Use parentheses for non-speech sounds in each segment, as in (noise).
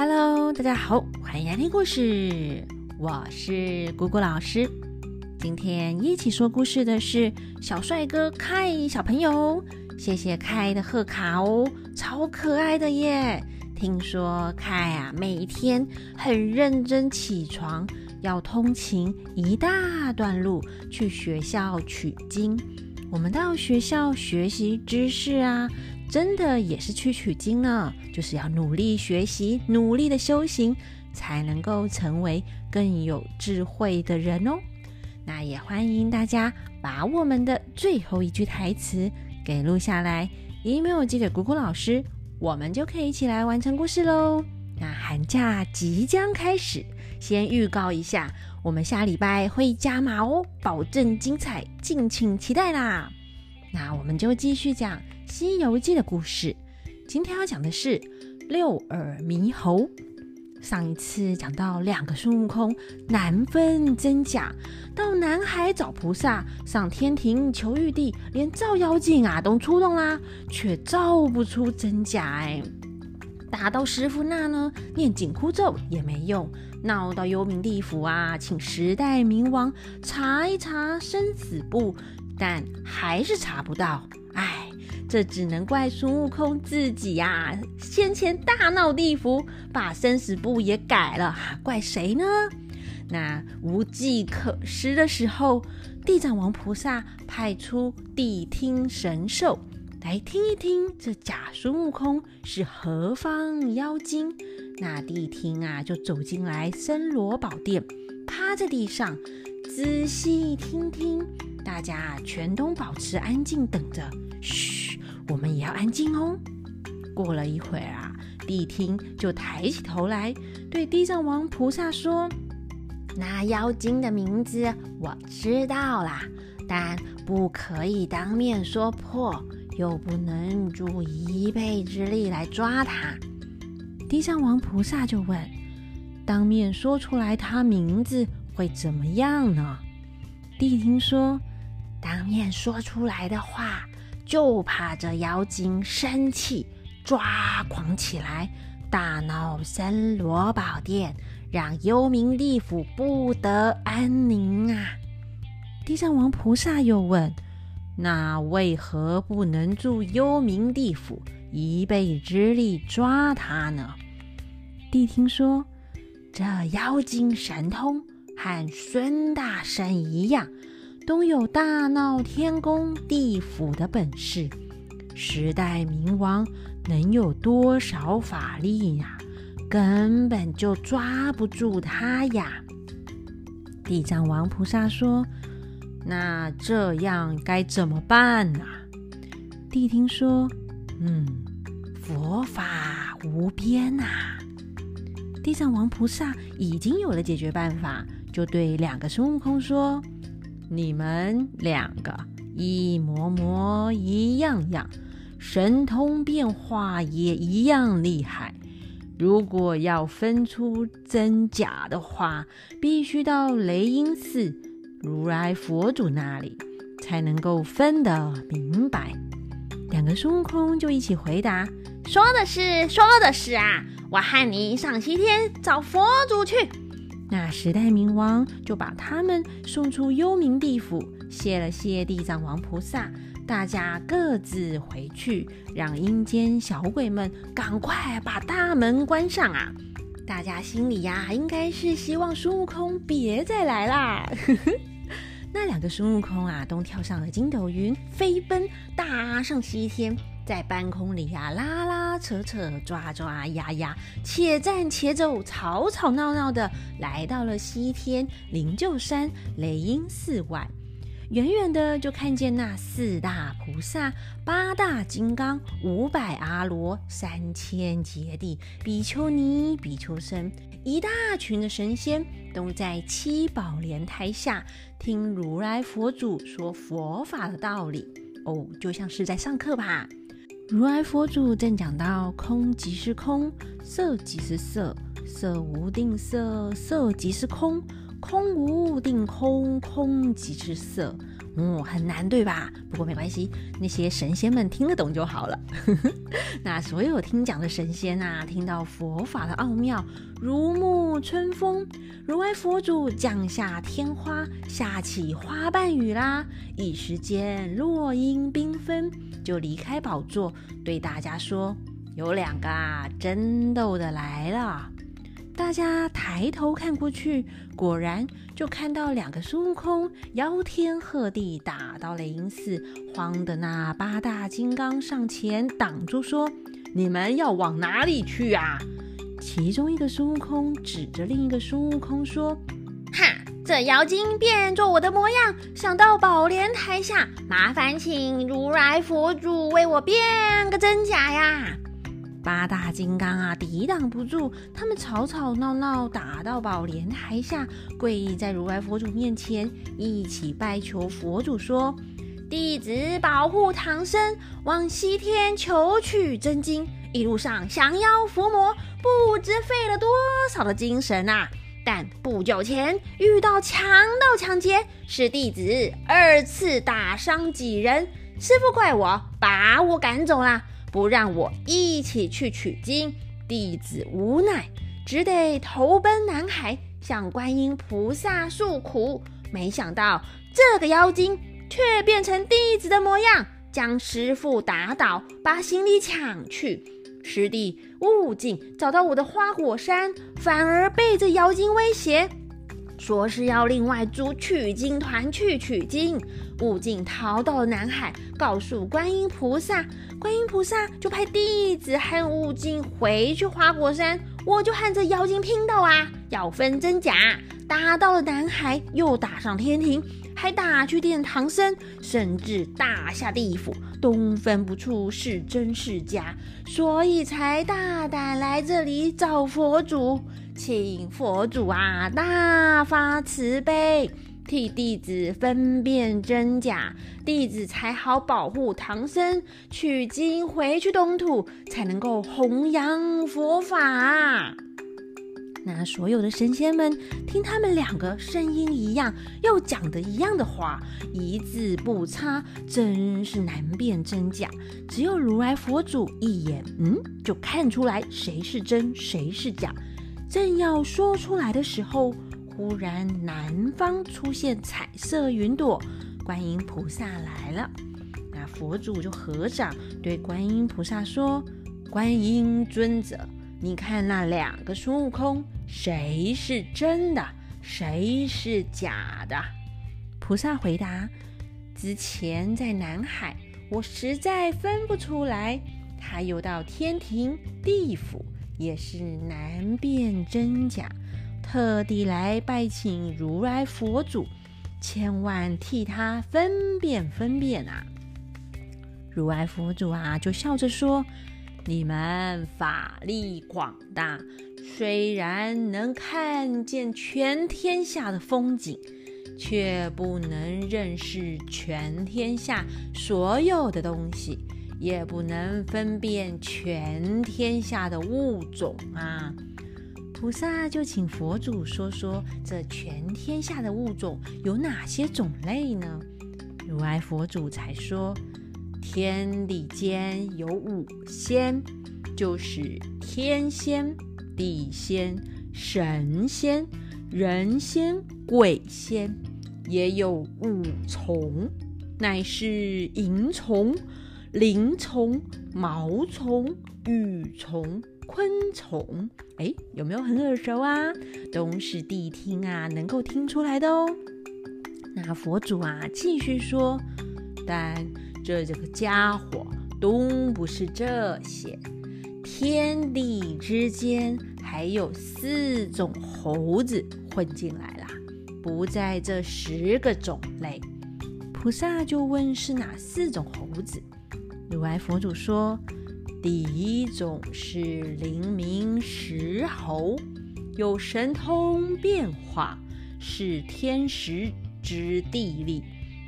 Hello，大家好，欢迎来听故事。我是姑姑老师。今天一起说故事的是小帅哥凯小朋友。谢谢凯的贺卡哦，超可爱的耶！听说凯啊，每天很认真起床，要通勤一大段路去学校取经。我们到学校学习知识啊。真的也是去取经呢，就是要努力学习，努力的修行，才能够成为更有智慧的人哦。那也欢迎大家把我们的最后一句台词给录下来，email 寄给姑姑老师，我们就可以一起来完成故事喽。那寒假即将开始，先预告一下，我们下礼拜会加码哦，保证精彩，敬请期待啦。那我们就继续讲。《西游记》的故事，今天要讲的是六耳猕猴。上一次讲到两个孙悟空难分真假，到南海找菩萨，上天庭求玉帝，连照妖镜啊都出动啦，却照不出真假。哎，打到师傅那呢，念紧箍咒也没用，闹到幽冥地府啊，请十代冥王查一查生死簿，但还是查不到。哎。这只能怪孙悟空自己呀！先前大闹地府，把生死簿也改了，怪谁呢？那无计可施的时候，地藏王菩萨派出谛听神兽来听一听这假孙悟空是何方妖精。那谛听啊，就走进来森罗宝殿，趴在地上仔细听听。大家全都保持安静，等着。嘘。我们也要安静哦。过了一会儿啊，谛听就抬起头来，对地藏王菩萨说：“那妖精的名字我知道啦，但不可以当面说破，又不能助一臂之力来抓他。”地藏王菩萨就问：“当面说出来他名字会怎么样呢？”谛听说：“当面说出来的话。”就怕这妖精生气抓狂起来，大闹森罗宝殿，让幽冥地府不得安宁啊！地藏王菩萨又问：“那为何不能助幽冥地府一臂之力抓他呢？”谛听说：“这妖精神通和孙大圣一样。”都有大闹天宫地府的本事，十代冥王能有多少法力呀？根本就抓不住他呀！地藏王菩萨说：“那这样该怎么办呢？”谛听说：“嗯，佛法无边呐。”地藏王菩萨已经有了解决办法，就对两个孙悟空说。你们两个一模模一样样，神通变化也一样厉害。如果要分出真假的话，必须到雷音寺如来佛祖那里才能够分得明白。两个孙悟空就一起回答：“说的是，说的是啊！我和你上西天找佛祖去。”那十代冥王就把他们送出幽冥地府，谢了谢地藏王菩萨，大家各自回去，让阴间小鬼们赶快把大门关上啊！大家心里呀，应该是希望孙悟空别再来啦。(laughs) 那两个孙悟空啊，都跳上了筋斗云，飞奔大上西天。在半空里呀，拉拉扯扯，抓抓压压，且战且走，吵吵闹闹的，来到了西天灵鹫山雷音寺外。远远的就看见那四大菩萨、八大金刚、五百阿罗、三千劫地、比丘尼、比丘僧，一大群的神仙都在七宝莲台下听如来佛祖说佛法的道理。哦，就像是在上课吧。如来佛祖正讲到：空即是空，色即是色，色无定色，色即是空，空无定空，空即是色。嗯，很难对吧？不过没关系，那些神仙们听得懂就好了。(laughs) 那所有听讲的神仙啊，听到佛法的奥妙，如沐春风。如来佛祖降下天花，下起花瓣雨啦，一时间落英缤纷，就离开宝座，对大家说：“有两个啊，争斗的来了。”大家抬头看过去，果然就看到两个孙悟空妖天鹤地打到雷音寺，慌的那八大金刚上前挡住，说：“你们要往哪里去啊？”其中一个孙悟空指着另一个孙悟空说：“哈，这妖精变作我的模样，想到宝莲台下，麻烦请如来佛祖为我变个真假呀！”八大金刚啊，抵挡不住，他们吵吵闹闹，打到宝莲台下，跪在如来佛祖面前，一起拜求佛祖说：“弟子保护唐僧往西天求取真经，一路上降妖伏魔，不知费了多少的精神啊！但不久前遇到强盗抢劫，是弟子二次打伤几人，师傅怪我，把我赶走了。”不让我一起去取经，弟子无奈，只得投奔南海，向观音菩萨诉苦。没想到这个妖精却变成弟子的模样，将师傅打倒，把行李抢去。师弟悟净找到我的花果山，反而被这妖精威胁。说是要另外组取经团去取经，悟净逃到了南海，告诉观音菩萨，观音菩萨就派弟子和悟净回去花果山，我就和这妖精拼斗啊，要分真假。打到了南海，又打上天庭，还打去见唐僧，甚至打下地府，都分不出是真是假，所以才大胆来这里找佛祖。请佛祖啊大发慈悲，替弟子分辨真假，弟子才好保护唐僧取经回去东土，才能够弘扬佛法。那所有的神仙们听他们两个声音一样，又讲的一样的话，一字不差，真是难辨真假。只有如来佛祖一眼，嗯，就看出来谁是真，谁是假。正要说出来的时候，忽然南方出现彩色云朵，观音菩萨来了。那佛祖就合掌对观音菩萨说：“观音尊者，你看那两个孙悟空，谁是真的，谁是假的？”菩萨回答：“之前在南海，我实在分不出来。他又到天庭、地府。”也是难辨真假，特地来拜请如来佛祖，千万替他分辨分辨啊！如来佛祖啊，就笑着说：“你们法力广大，虽然能看见全天下的风景，却不能认识全天下所有的东西。”也不能分辨全天下的物种啊！菩萨就请佛祖说说，这全天下的物种有哪些种类呢？如来佛祖才说，天地间有五仙，就是天仙、地仙、神仙、人仙、鬼仙，也有五虫，乃是萤虫。灵虫、毛虫、羽虫、昆虫，哎，有没有很耳熟啊？都是谛听啊，能够听出来的哦。那佛祖啊，继续说，但这这个家伙都不是这些，天地之间还有四种猴子混进来了，不在这十个种类。菩萨就问是哪四种猴子？如来佛祖说：“第一种是灵明石猴，有神通变化，是天时之地利，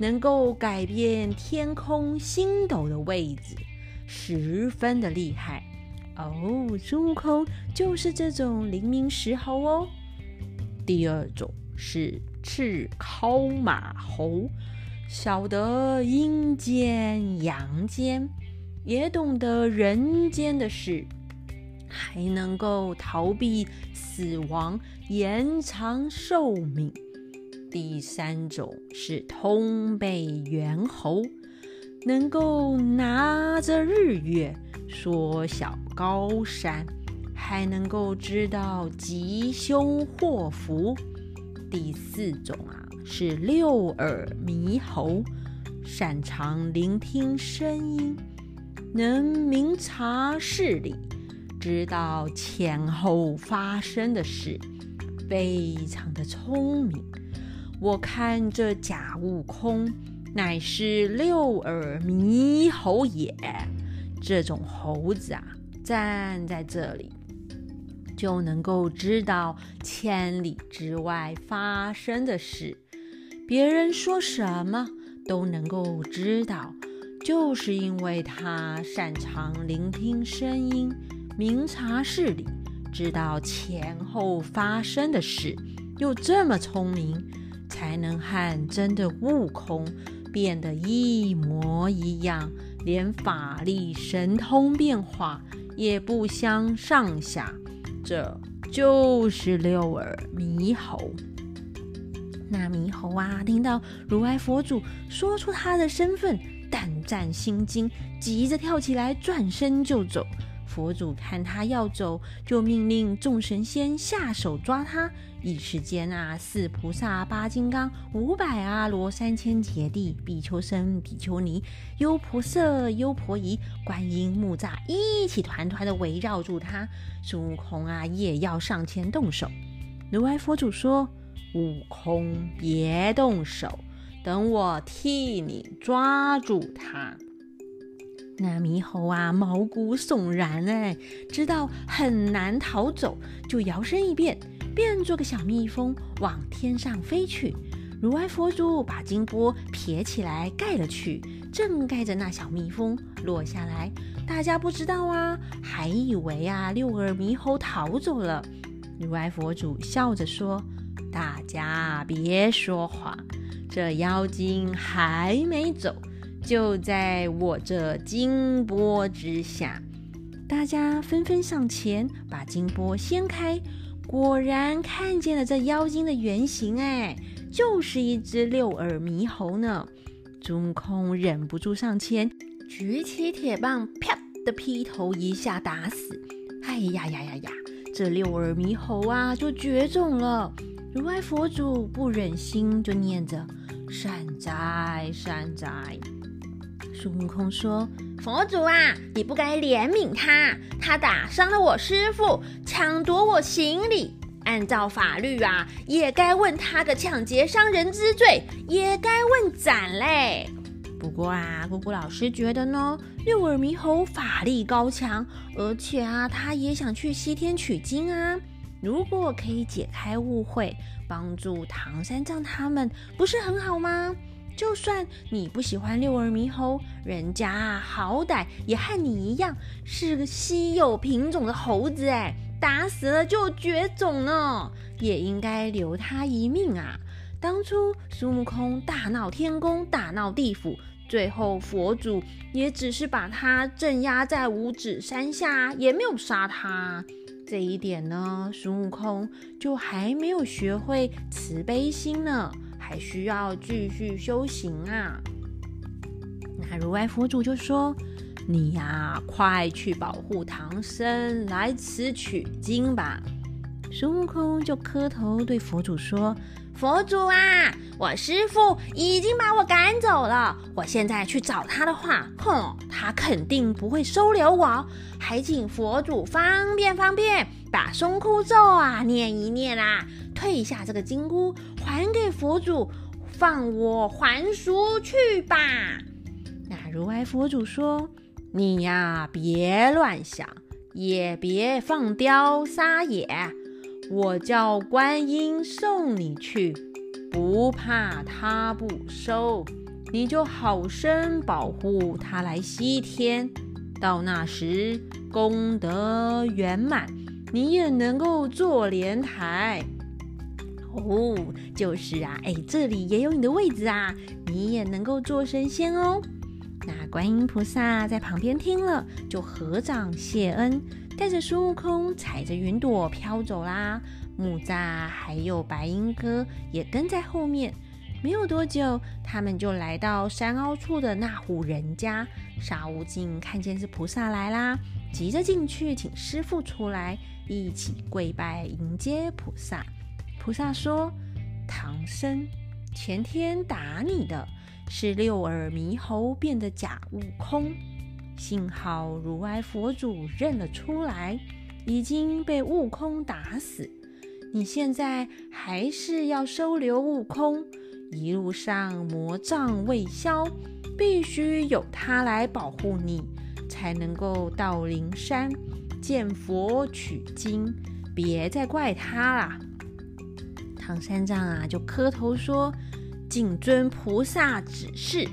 能够改变天空星斗的位置，十分的厉害。哦，孙悟空就是这种灵明石猴哦。第二种是赤尻马猴。”晓得阴间阳间，也懂得人间的事，还能够逃避死亡，延长寿命。第三种是通背猿猴，能够拿着日月缩小高山，还能够知道吉凶祸福。第四种啊。是六耳猕猴，擅长聆听声音，能明察事理，知道前后发生的事，非常的聪明。我看这假悟空乃是六耳猕猴也。这种猴子啊，站在这里就能够知道千里之外发生的事。别人说什么都能够知道，就是因为他擅长聆听声音，明察事理，知道前后发生的事，又这么聪明，才能和真的悟空变得一模一样，连法力神通变化也不相上下。这就是六耳猕猴。那猕猴啊，听到如来佛祖说出他的身份，胆战心惊，急着跳起来，转身就走。佛祖看他要走，就命令众神仙下手抓他。一时间啊，四菩萨、八金刚、五百阿罗、三千劫地、比丘僧、比丘尼、优婆塞、优婆夷、观音、木吒，一起团团的围绕住他。孙悟空啊，也要上前动手。如来佛祖说。悟空，别动手，等我替你抓住他。那猕猴啊，毛骨悚然哎，知道很难逃走，就摇身一变，变做个小蜜蜂，往天上飞去。如来佛祖把金钵撇起来盖了去，正盖着那小蜜蜂落下来。大家不知道啊，还以为啊六耳猕猴逃走了。如来佛祖笑着说。大家别说话，这妖精还没走，就在我这金钵之下。大家纷纷上前，把金钵掀开，果然看见了这妖精的原形，哎，就是一只六耳猕猴呢。孙悟空忍不住上前，举起铁棒，啪的劈头一下打死。哎呀呀呀呀，这六耳猕猴啊，就绝种了。如来佛祖不忍心，就念着“善哉善哉”。孙悟空说：“佛祖啊，你不该怜悯他，他打伤了我师傅，抢夺我行李，按照法律啊，也该问他个抢劫伤人之罪，也该问斩嘞。不过啊，姑姑老师觉得呢，六耳猕猴法力高强，而且啊，他也想去西天取经啊。”如果可以解开误会，帮助唐三藏他们，不是很好吗？就算你不喜欢六耳猕猴，人家好歹也和你一样是个稀有品种的猴子，哎，打死了就绝种呢，也应该留他一命啊！当初孙悟空大闹天宫，大闹地府，最后佛祖也只是把他镇压在五指山下，也没有杀他。这一点呢，孙悟空就还没有学会慈悲心呢，还需要继续修行啊。那如来佛祖就说：“你呀，快去保护唐僧来此取经吧。”孙悟空就磕头对佛祖说。佛祖啊，我师傅已经把我赶走了。我现在去找他的话，哼，他肯定不会收留我。还请佛祖方便方便，把松箍咒啊念一念啦，退下这个金箍，还给佛祖，放我还俗去吧。那如来佛祖说：“你呀，别乱想，也别放雕撒野。”我叫观音送你去，不怕他不收，你就好生保护他来西天。到那时功德圆满，你也能够坐莲台。哦，就是啊，哎，这里也有你的位置啊，你也能够做神仙哦。那观音菩萨在旁边听了，就合掌谢恩，带着孙悟空踩着云朵飘走啦。木吒还有白鹰哥也跟在后面。没有多久，他们就来到山凹处的那户人家。沙悟净看见是菩萨来啦，急着进去请师傅出来，一起跪拜迎接菩萨。菩萨说：“唐僧，前天打你的是六耳猕猴变的假悟空，幸好如来佛祖认了出来，已经被悟空打死。你现在还是要收留悟空。”一路上魔障未消，必须有他来保护你，才能够到灵山见佛取经。别再怪他啦！唐三藏啊，就磕头说：“谨遵菩萨指示。”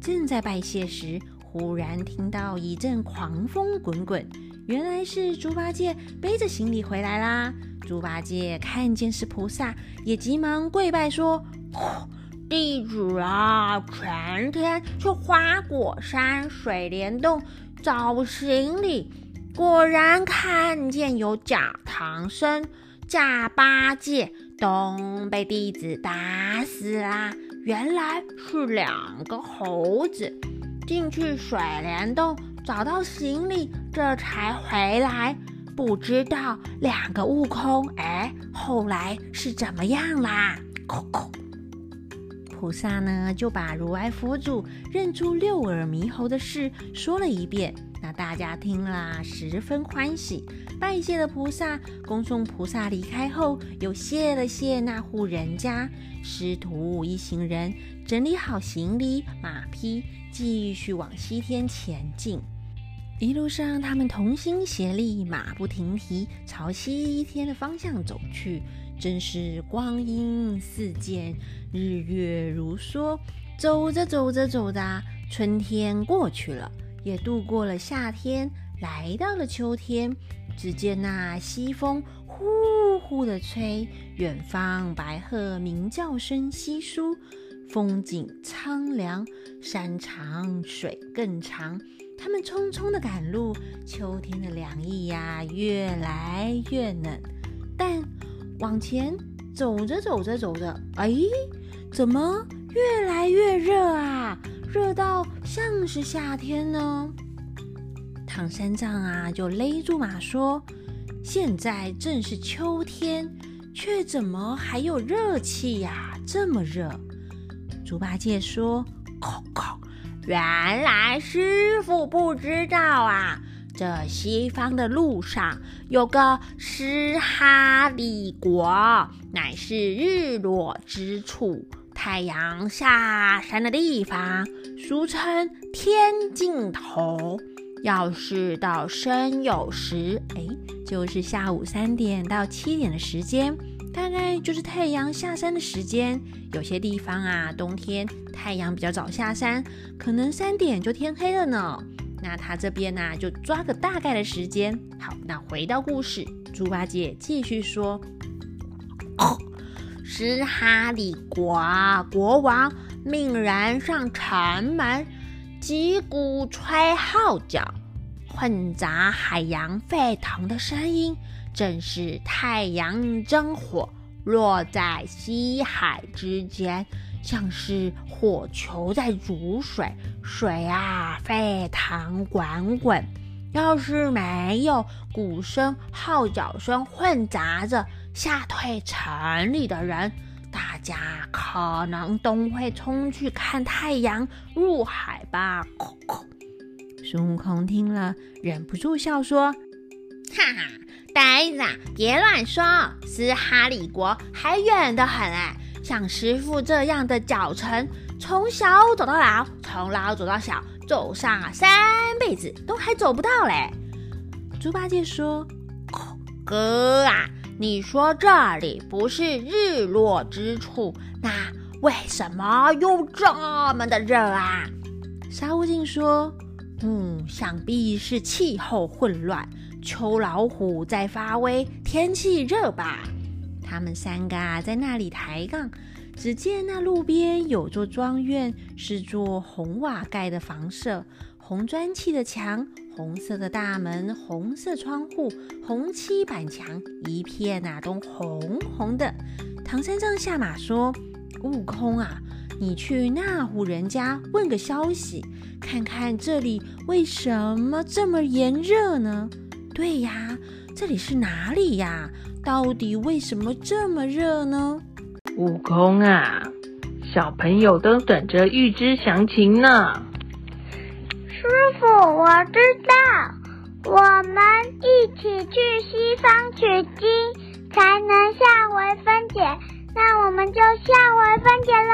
正在拜谢时，忽然听到一阵狂风滚滚，原来是猪八戒背着行李回来啦。猪八戒看见是菩萨，也急忙跪拜说。弟子啊，前天去花果山水帘洞找行李，果然看见有假唐僧、假八戒都被弟子打死啦。原来是两个猴子进去水帘洞找到行李，这才回来。不知道两个悟空，哎，后来是怎么样啦？菩萨呢，就把如来佛祖认出六耳猕猴的事说了一遍。那大家听了十分欢喜，拜谢了菩萨。恭送菩萨离开后，又谢了谢那户人家。师徒一行人整理好行李马匹，继续往西天前进。一路上，他们同心协力，马不停蹄，朝西天的方向走去。真是光阴似箭，日月如梭。走着走着走着，春天过去了，也度过了夏天，来到了秋天。只见那西风呼呼的吹，远方白鹤鸣叫声稀疏，风景苍凉，山长水更长。他们匆匆的赶路，秋天的凉意呀，越来越冷，但。往前走着走着走着，哎，怎么越来越热啊？热到像是夏天呢。唐三藏啊，就勒住马说：“现在正是秋天，却怎么还有热气呀？这么热。”猪八戒说：“靠靠，原来师傅不知道啊。”这西方的路上有个斯哈里国，乃是日落之处，太阳下山的地方，俗称天尽头。要是到申酉时，哎，就是下午三点到七点的时间，大概就是太阳下山的时间。有些地方啊，冬天太阳比较早下山，可能三点就天黑了呢。那他这边呢，就抓个大概的时间。好，那回到故事，猪八戒继续说：“ (coughs) 斯哈里国国王命人上城门，击鼓吹号角，混杂海洋沸腾的声音，正是太阳真火落在西海之间。”像是火球在煮水，水啊沸腾滚滚。要是没有鼓声、号角声混杂着吓退城里的人，大家可能都会冲去看太阳入海吧。(laughs) 孙悟空听了，忍不住笑说：“哈哈，呆子，别乱说，斯哈里国还远得很哎。”像师傅这样的脚程，从小走到老，从老走到小，走上三辈子都还走不到嘞。猪八戒说：“哥啊，你说这里不是日落之处，那为什么又这么的热啊？”沙悟净说：“嗯，想必是气候混乱，秋老虎在发威，天气热吧。”他们三个啊，在那里抬杠。只见那路边有座庄园，是座红瓦盖的房舍，红砖砌的墙，红色的大门，红色窗户，红漆板墙，一片啊都红红的。唐三藏下马说：“悟空啊，你去那户人家问个消息，看看这里为什么这么炎热呢？”对呀，这里是哪里呀？到底为什么这么热呢？悟空啊，小朋友都等着预知详情呢。我知道，我们一起去西方取经，才能下回分解。那我们就下回分解喽。